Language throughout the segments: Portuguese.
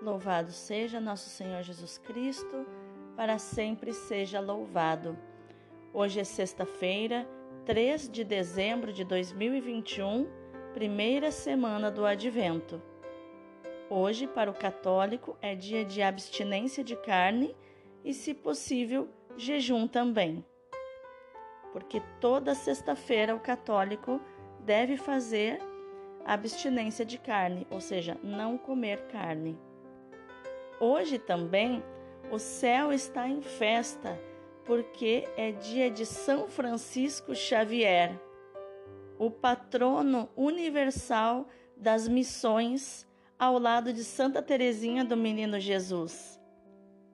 Louvado seja nosso Senhor Jesus Cristo, para sempre seja louvado. Hoje é sexta-feira, 3 de dezembro de 2021, primeira semana do Advento. Hoje, para o católico, é dia de abstinência de carne e, se possível, jejum também. Porque toda sexta-feira o católico deve fazer abstinência de carne, ou seja, não comer carne. Hoje também o céu está em festa, porque é dia de São Francisco Xavier, o patrono universal das missões, ao lado de Santa Teresinha do Menino Jesus.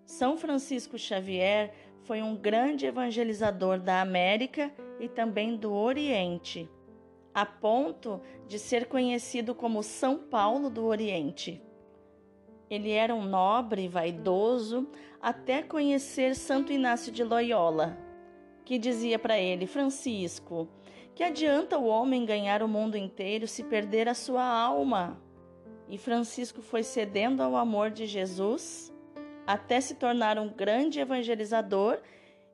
São Francisco Xavier foi um grande evangelizador da América e também do Oriente, a ponto de ser conhecido como São Paulo do Oriente. Ele era um nobre, vaidoso, até conhecer Santo Inácio de Loyola, que dizia para ele: Francisco, que adianta o homem ganhar o mundo inteiro se perder a sua alma? E Francisco foi cedendo ao amor de Jesus até se tornar um grande evangelizador,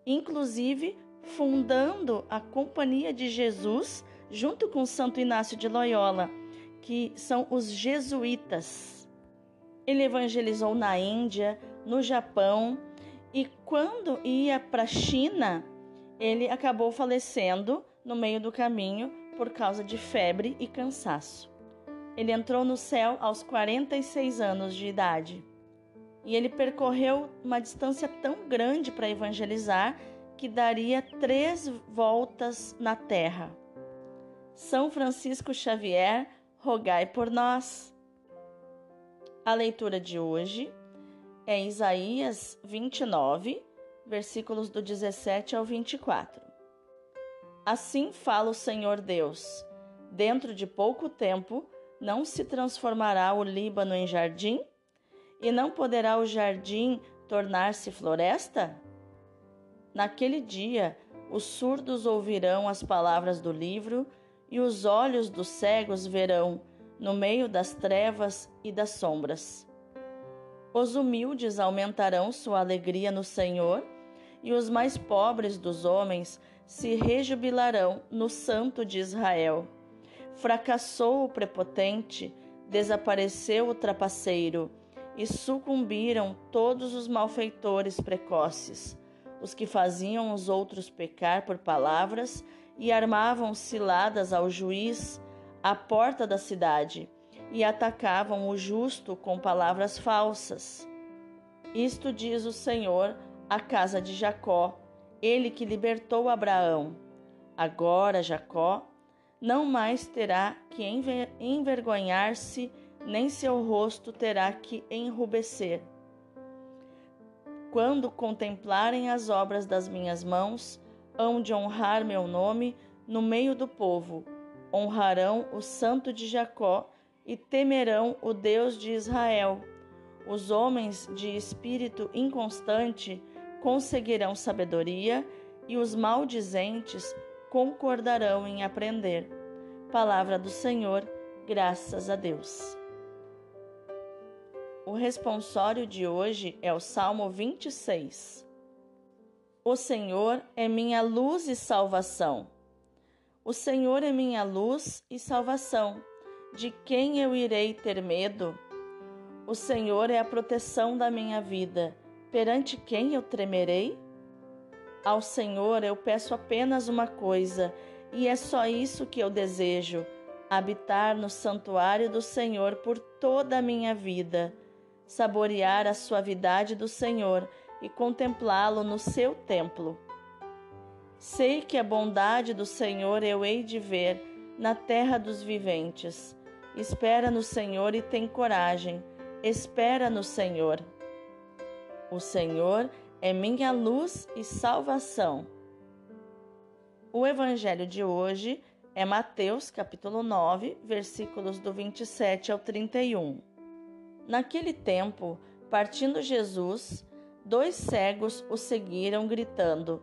inclusive fundando a Companhia de Jesus junto com Santo Inácio de Loyola, que são os jesuítas. Ele evangelizou na Índia, no Japão e quando ia para a China, ele acabou falecendo no meio do caminho por causa de febre e cansaço. Ele entrou no céu aos 46 anos de idade. E ele percorreu uma distância tão grande para evangelizar que daria três voltas na terra. São Francisco Xavier, rogai por nós. A leitura de hoje é Isaías 29, versículos do 17 ao 24. Assim fala o Senhor Deus: Dentro de pouco tempo não se transformará o Líbano em jardim? E não poderá o jardim tornar-se floresta? Naquele dia, os surdos ouvirão as palavras do livro, e os olhos dos cegos verão no meio das trevas e das sombras. Os humildes aumentarão sua alegria no Senhor, e os mais pobres dos homens se rejubilarão no Santo de Israel. Fracassou o prepotente, desapareceu o trapaceiro, e sucumbiram todos os malfeitores precoces, os que faziam os outros pecar por palavras e armavam ciladas ao juiz à porta da cidade e atacavam o justo com palavras falsas. Isto diz o Senhor à casa de Jacó, ele que libertou Abraão. Agora Jacó não mais terá que envergonhar-se, nem seu rosto terá que enrubescer. Quando contemplarem as obras das minhas mãos, hão de honrar meu nome no meio do povo honrarão o Santo de Jacó e temerão o Deus de Israel. Os homens de espírito inconstante conseguirão sabedoria e os maldizentes concordarão em aprender. Palavra do Senhor, graças a Deus. O responsório de hoje é o Salmo 26. O Senhor é minha luz e salvação. O Senhor é minha luz e salvação. De quem eu irei ter medo? O Senhor é a proteção da minha vida. Perante quem eu tremerei? Ao Senhor eu peço apenas uma coisa, e é só isso que eu desejo: habitar no santuário do Senhor por toda a minha vida, saborear a suavidade do Senhor e contemplá-lo no seu templo. Sei que a bondade do Senhor eu hei de ver na terra dos viventes. Espera no Senhor e tem coragem. Espera no Senhor. O Senhor é minha luz e salvação. O evangelho de hoje é Mateus, capítulo 9, versículos do 27 ao 31. Naquele tempo, partindo Jesus, dois cegos o seguiram, gritando: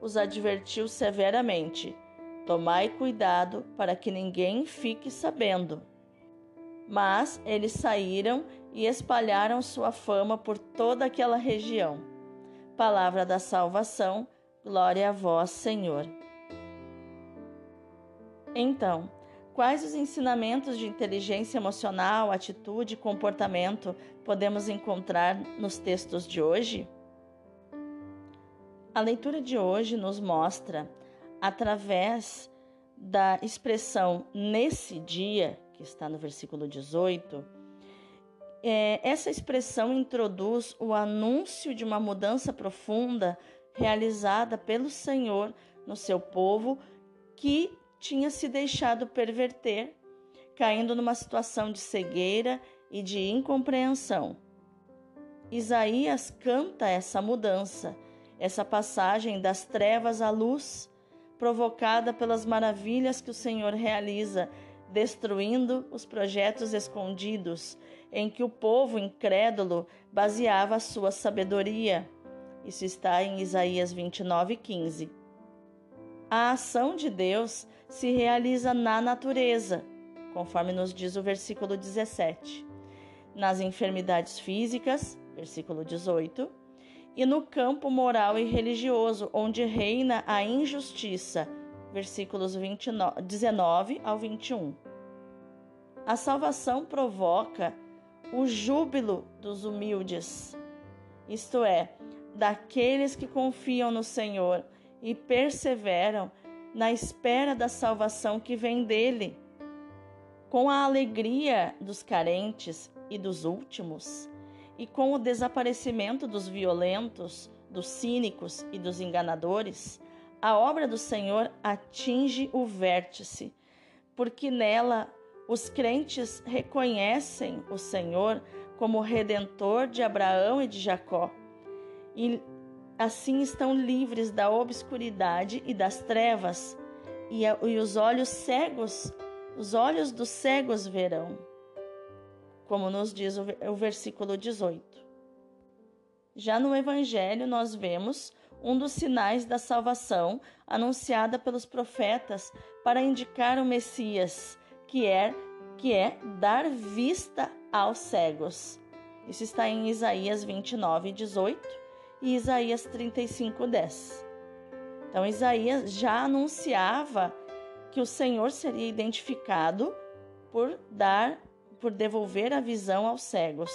os advertiu severamente: Tomai cuidado para que ninguém fique sabendo. Mas eles saíram e espalharam sua fama por toda aquela região. Palavra da salvação, glória a vós, Senhor. Então, quais os ensinamentos de inteligência emocional, atitude e comportamento podemos encontrar nos textos de hoje? A leitura de hoje nos mostra, através da expressão nesse dia, que está no versículo 18, é, essa expressão introduz o anúncio de uma mudança profunda realizada pelo Senhor no seu povo que tinha se deixado perverter, caindo numa situação de cegueira e de incompreensão. Isaías canta essa mudança, essa passagem das trevas à luz, provocada pelas maravilhas que o Senhor realiza destruindo os projetos escondidos em que o povo incrédulo baseava a sua sabedoria. Isso está em Isaías 29:15. A ação de Deus se realiza na natureza, conforme nos diz o versículo 17, nas enfermidades físicas, versículo 18, e no campo moral e religioso, onde reina a injustiça, versículos 29, 19 ao 21. A salvação provoca o júbilo dos humildes, isto é, daqueles que confiam no Senhor e perseveram na espera da salvação que vem dele. Com a alegria dos carentes e dos últimos, e com o desaparecimento dos violentos, dos cínicos e dos enganadores, a obra do Senhor atinge o vértice, porque nela os crentes reconhecem o Senhor como redentor de Abraão e de Jacó, e assim estão livres da obscuridade e das trevas, e, os olhos cegos, os olhos dos cegos verão, como nos diz o, versículo 18. Já no Evangelho, nós vemos um dos sinais da salvação anunciada pelos profetas para indicar o Messias, que é que é dar vista aos cegos. Isso está em Isaías 29, 18 e Isaías 35, 10. Então, Isaías já anunciava que o Senhor seria identificado por dar, por devolver a visão aos cegos.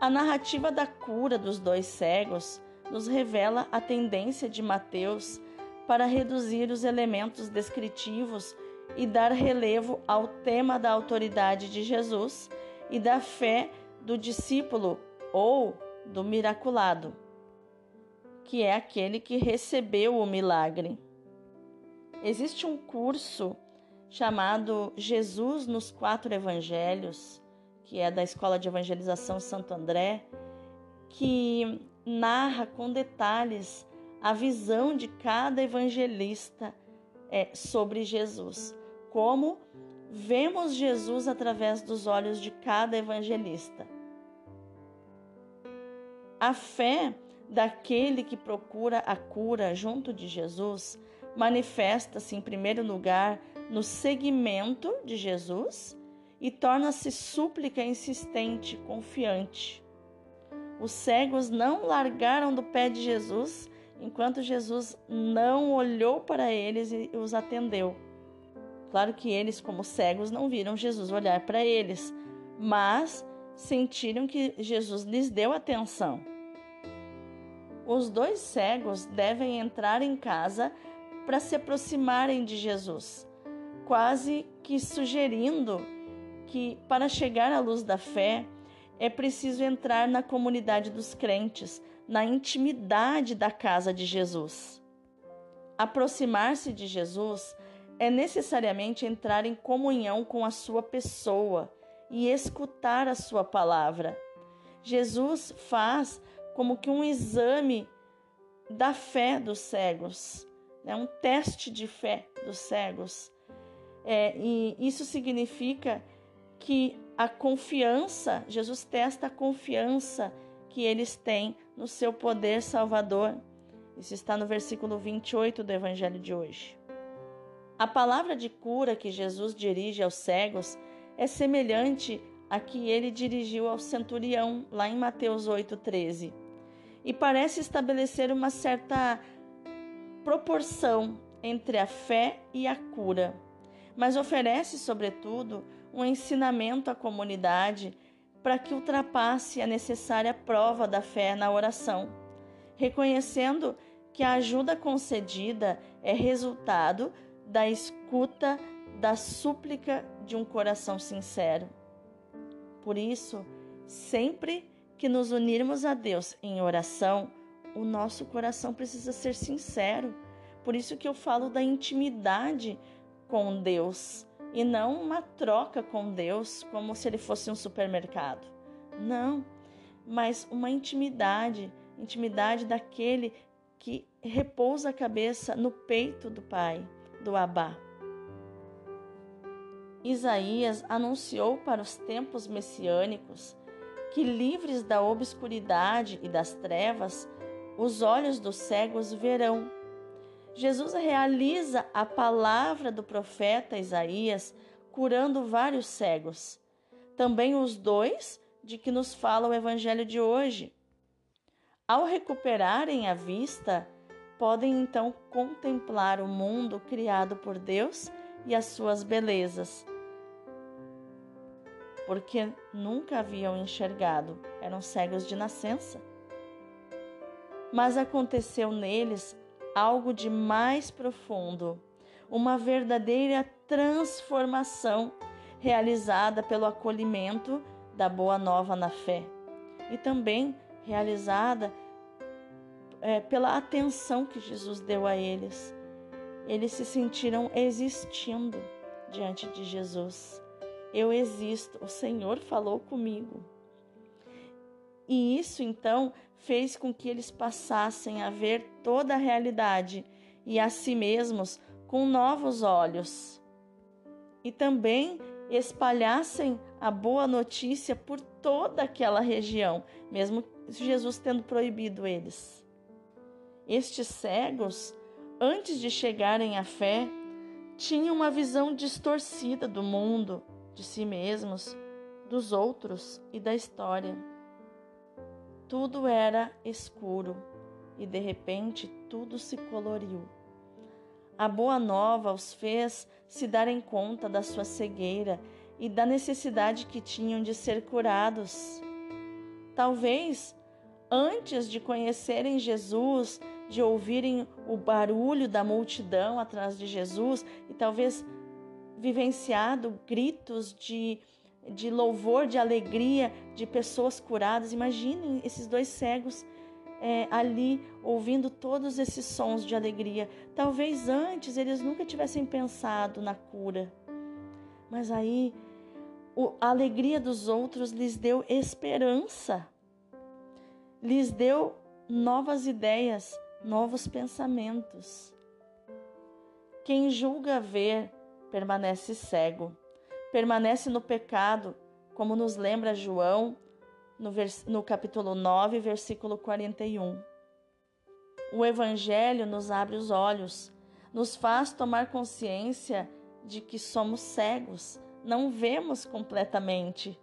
A narrativa da cura dos dois cegos nos revela a tendência de Mateus para reduzir os elementos descritivos e dar relevo ao tema da autoridade de Jesus e da fé do discípulo ou do miraculado, que é aquele que recebeu o milagre. Existe um curso chamado Jesus nos Quatro Evangelhos, que é da Escola de Evangelização Santo André, que narra com detalhes a visão de cada evangelista é, sobre Jesus. Como vemos Jesus através dos olhos de cada evangelista. A fé daquele que procura a cura junto de Jesus manifesta-se, em primeiro lugar, no seguimento de Jesus e torna-se súplica insistente, confiante. Os cegos não largaram do pé de Jesus enquanto Jesus não olhou para eles e os atendeu. Claro que eles, como cegos, não viram Jesus olhar para eles, mas sentiram que Jesus lhes deu atenção. Os dois cegos devem entrar em casa para se aproximarem de Jesus, quase que sugerindo que, para chegar à luz da fé, é preciso entrar na comunidade dos crentes, na intimidade da casa de Jesus. Aproximar-se de Jesus é necessariamente entrar em comunhão com a sua pessoa e escutar a sua palavra. Jesus faz como que um exame da fé dos cegos, né? um teste de fé dos cegos. É, e isso significa que a confiança, Jesus testa a confiança que eles têm no seu poder salvador. Isso está no versículo 28 do Evangelho de hoje. A palavra de cura que Jesus dirige aos cegos é semelhante à que ele dirigiu ao centurião, lá em Mateus 8,13, e parece estabelecer uma certa proporção entre a fé e a cura, mas oferece, sobretudo, um ensinamento à comunidade para que ultrapasse a necessária prova da fé na oração, reconhecendo que a ajuda concedida é resultado da escuta, da súplica de um coração sincero. Por isso, sempre que nos unirmos a Deus em oração, o nosso coração precisa ser sincero. Por isso que eu falo da intimidade com Deus e não uma troca com Deus como se ele fosse um supermercado. Não, mas uma intimidade, intimidade daquele que repousa a cabeça no peito do Pai do Abá. Isaías anunciou para os tempos messiânicos que, livres da obscuridade e das trevas, os olhos dos cegos verão. Jesus realiza a palavra do profeta Isaías, curando vários cegos. Também os dois de que nos fala o evangelho de hoje. Ao recuperarem a vista, podem então contemplar o mundo criado por Deus e as suas belezas, porque nunca haviam enxergado, eram cegos de nascença. Mas aconteceu neles algo de mais profundo, uma verdadeira transformação realizada pelo acolhimento da boa nova na fé e também realizada é, pela atenção que Jesus deu a eles. Eles se sentiram existindo diante de Jesus. Eu existo, o Senhor falou comigo. E isso então fez com que eles passassem a ver toda a realidade e a si mesmos com novos olhos. E também espalhassem a boa notícia por toda aquela região, mesmo Jesus tendo proibido eles. Estes cegos, antes de chegarem à fé, tinham uma visão distorcida do mundo, de si mesmos, dos outros e da história. Tudo era escuro e de repente tudo se coloriu. A boa nova os fez se darem conta da sua cegueira e da necessidade que tinham de ser curados. Talvez antes de conhecerem Jesus, de ouvirem o barulho da multidão atrás de Jesus e talvez vivenciado gritos de, de louvor, de alegria de pessoas curadas. Imaginem esses dois cegos é, ali ouvindo todos esses sons de alegria. Talvez antes eles nunca tivessem pensado na cura, mas aí o, a alegria dos outros lhes deu esperança, lhes deu novas ideias novos pensamentos. Quem julga ver permanece cego, permanece no pecado, como nos lembra João no, no capítulo 9, versículo 41. O Evangelho nos abre os olhos, nos faz tomar consciência de que somos cegos, não vemos completamente.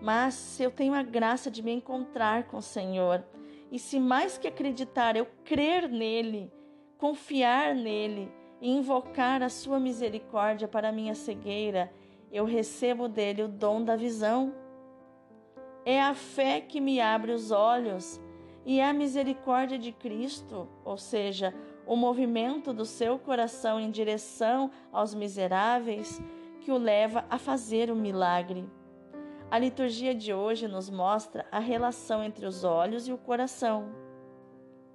Mas se eu tenho a graça de me encontrar com o Senhor, e se mais que acreditar, eu crer nele, confiar nele e invocar a sua misericórdia para minha cegueira, eu recebo dele o dom da visão. É a fé que me abre os olhos e é a misericórdia de Cristo, ou seja, o movimento do seu coração em direção aos miseráveis, que o leva a fazer o milagre. A liturgia de hoje nos mostra a relação entre os olhos e o coração.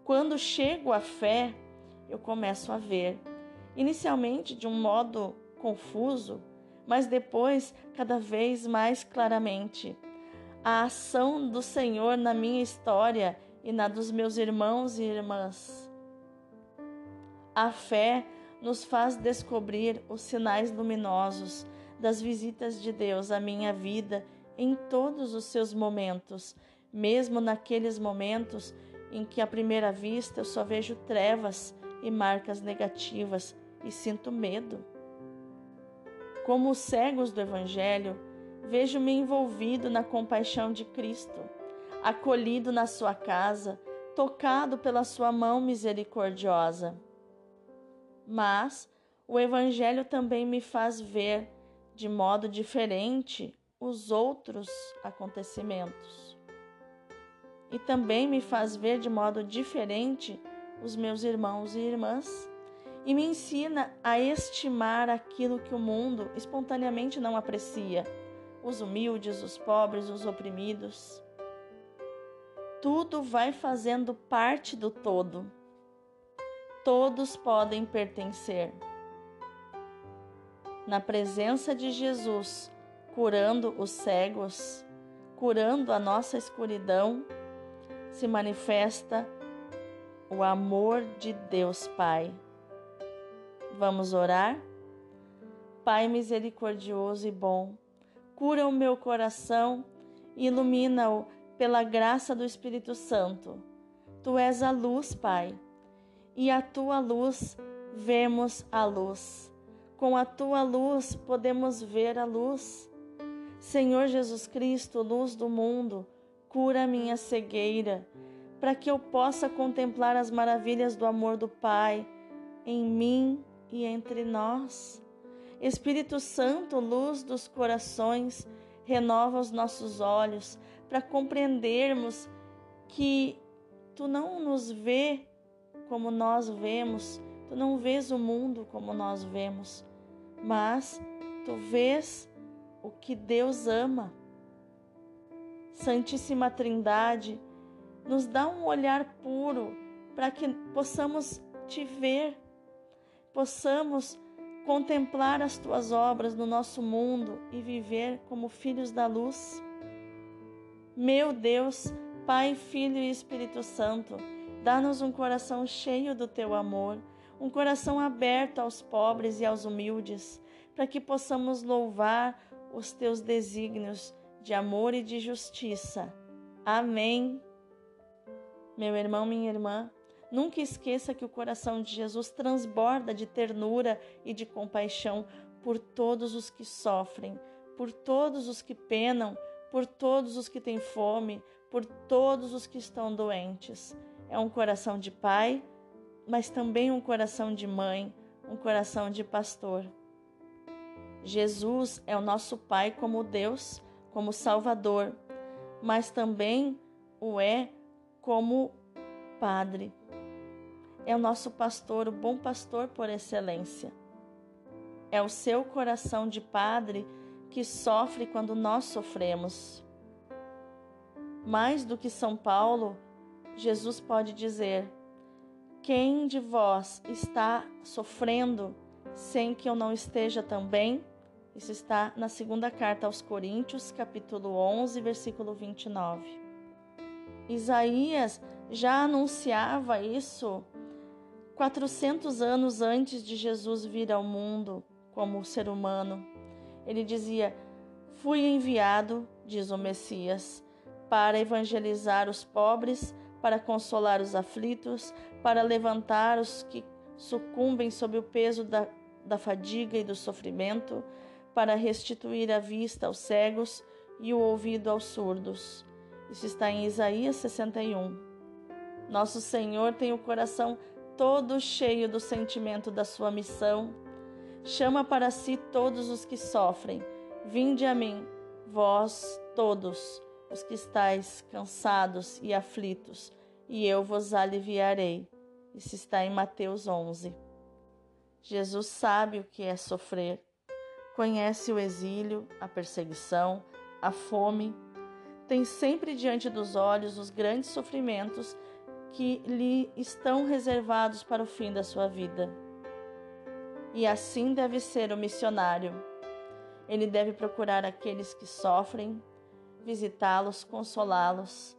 Quando chego à fé, eu começo a ver, inicialmente de um modo confuso, mas depois cada vez mais claramente. A ação do Senhor na minha história e na dos meus irmãos e irmãs. A fé nos faz descobrir os sinais luminosos das visitas de Deus à minha vida em todos os seus momentos, mesmo naqueles momentos em que à primeira vista eu só vejo trevas e marcas negativas e sinto medo. Como os cegos do Evangelho, vejo-me envolvido na compaixão de Cristo, acolhido na sua casa, tocado pela sua mão misericordiosa. Mas o Evangelho também me faz ver de modo diferente os outros acontecimentos. E também me faz ver de modo diferente os meus irmãos e irmãs. E me ensina a estimar aquilo que o mundo espontaneamente não aprecia: os humildes, os pobres, os oprimidos. Tudo vai fazendo parte do todo. Todos podem pertencer. Na presença de Jesus, curando os cegos, curando a nossa escuridão, se manifesta o amor de Deus Pai. Vamos orar? Pai misericordioso e bom, cura o meu coração e ilumina-o pela graça do Espírito Santo. Tu és a luz, Pai, e a tua luz vemos a luz. Com a tua luz podemos ver a luz. Senhor Jesus Cristo, luz do mundo, cura minha cegueira, para que eu possa contemplar as maravilhas do amor do Pai em mim e entre nós. Espírito Santo, luz dos corações, renova os nossos olhos para compreendermos que tu não nos vê como nós vemos, tu não vês o mundo como nós vemos, mas tu vês o que Deus ama. Santíssima Trindade, nos dá um olhar puro para que possamos te ver, possamos contemplar as tuas obras no nosso mundo e viver como filhos da luz. Meu Deus, Pai, Filho e Espírito Santo, dá-nos um coração cheio do teu amor, um coração aberto aos pobres e aos humildes, para que possamos louvar os teus desígnios de amor e de justiça. Amém. Meu irmão, minha irmã, nunca esqueça que o coração de Jesus transborda de ternura e de compaixão por todos os que sofrem, por todos os que penam, por todos os que têm fome, por todos os que estão doentes. É um coração de pai, mas também um coração de mãe, um coração de pastor. Jesus é o nosso Pai como Deus, como Salvador, mas também o é como Padre. É o nosso pastor, o bom pastor por excelência. É o seu coração de Padre que sofre quando nós sofremos. Mais do que São Paulo, Jesus pode dizer: Quem de vós está sofrendo sem que eu não esteja também? Isso está na segunda carta aos Coríntios, capítulo 11, versículo 29. Isaías já anunciava isso 400 anos antes de Jesus vir ao mundo como ser humano. Ele dizia: Fui enviado, diz o Messias, para evangelizar os pobres, para consolar os aflitos, para levantar os que sucumbem sob o peso da, da fadiga e do sofrimento para restituir a vista aos cegos e o ouvido aos surdos. Isso está em Isaías 61. Nosso Senhor tem o coração todo cheio do sentimento da sua missão. Chama para si todos os que sofrem. Vinde a mim, vós todos os que estáis cansados e aflitos, e eu vos aliviarei. Isso está em Mateus 11. Jesus sabe o que é sofrer conhece o exílio, a perseguição, a fome, tem sempre diante dos olhos os grandes sofrimentos que lhe estão reservados para o fim da sua vida. E assim deve ser o missionário. Ele deve procurar aqueles que sofrem, visitá-los, consolá-los.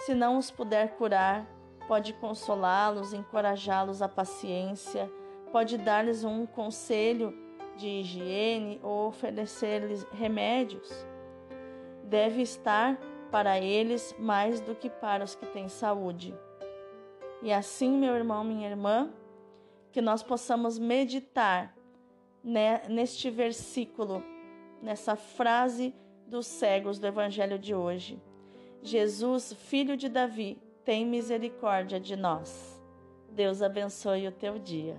Se não os puder curar, pode consolá-los, encorajá-los à paciência, pode dar-lhes um conselho de higiene ou oferecer-lhes remédios. Deve estar para eles mais do que para os que têm saúde. E assim, meu irmão, minha irmã, que nós possamos meditar neste versículo, nessa frase dos cegos do Evangelho de hoje. Jesus, filho de Davi, tem misericórdia de nós. Deus abençoe o teu dia.